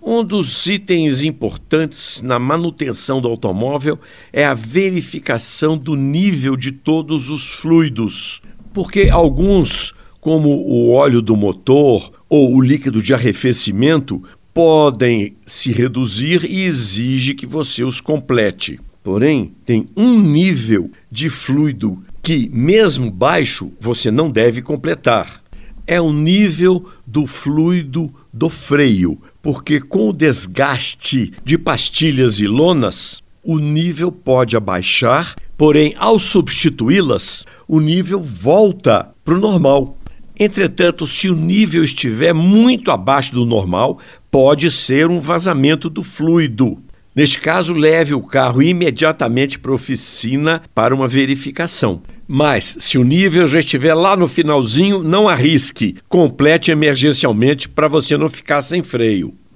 Um dos itens importantes na manutenção do automóvel é a verificação do nível de todos os fluidos, porque alguns, como o óleo do motor ou o líquido de arrefecimento, podem se reduzir e exige que você os complete. Porém, tem um nível de fluido que, mesmo baixo, você não deve completar. É o nível do fluido do freio, porque com o desgaste de pastilhas e lonas, o nível pode abaixar, porém, ao substituí-las, o nível volta para o normal. Entretanto, se o nível estiver muito abaixo do normal, pode ser um vazamento do fluido. Neste caso, leve o carro imediatamente para a oficina para uma verificação. Mas, se o nível já estiver lá no finalzinho, não arrisque. Complete emergencialmente para você não ficar sem freio.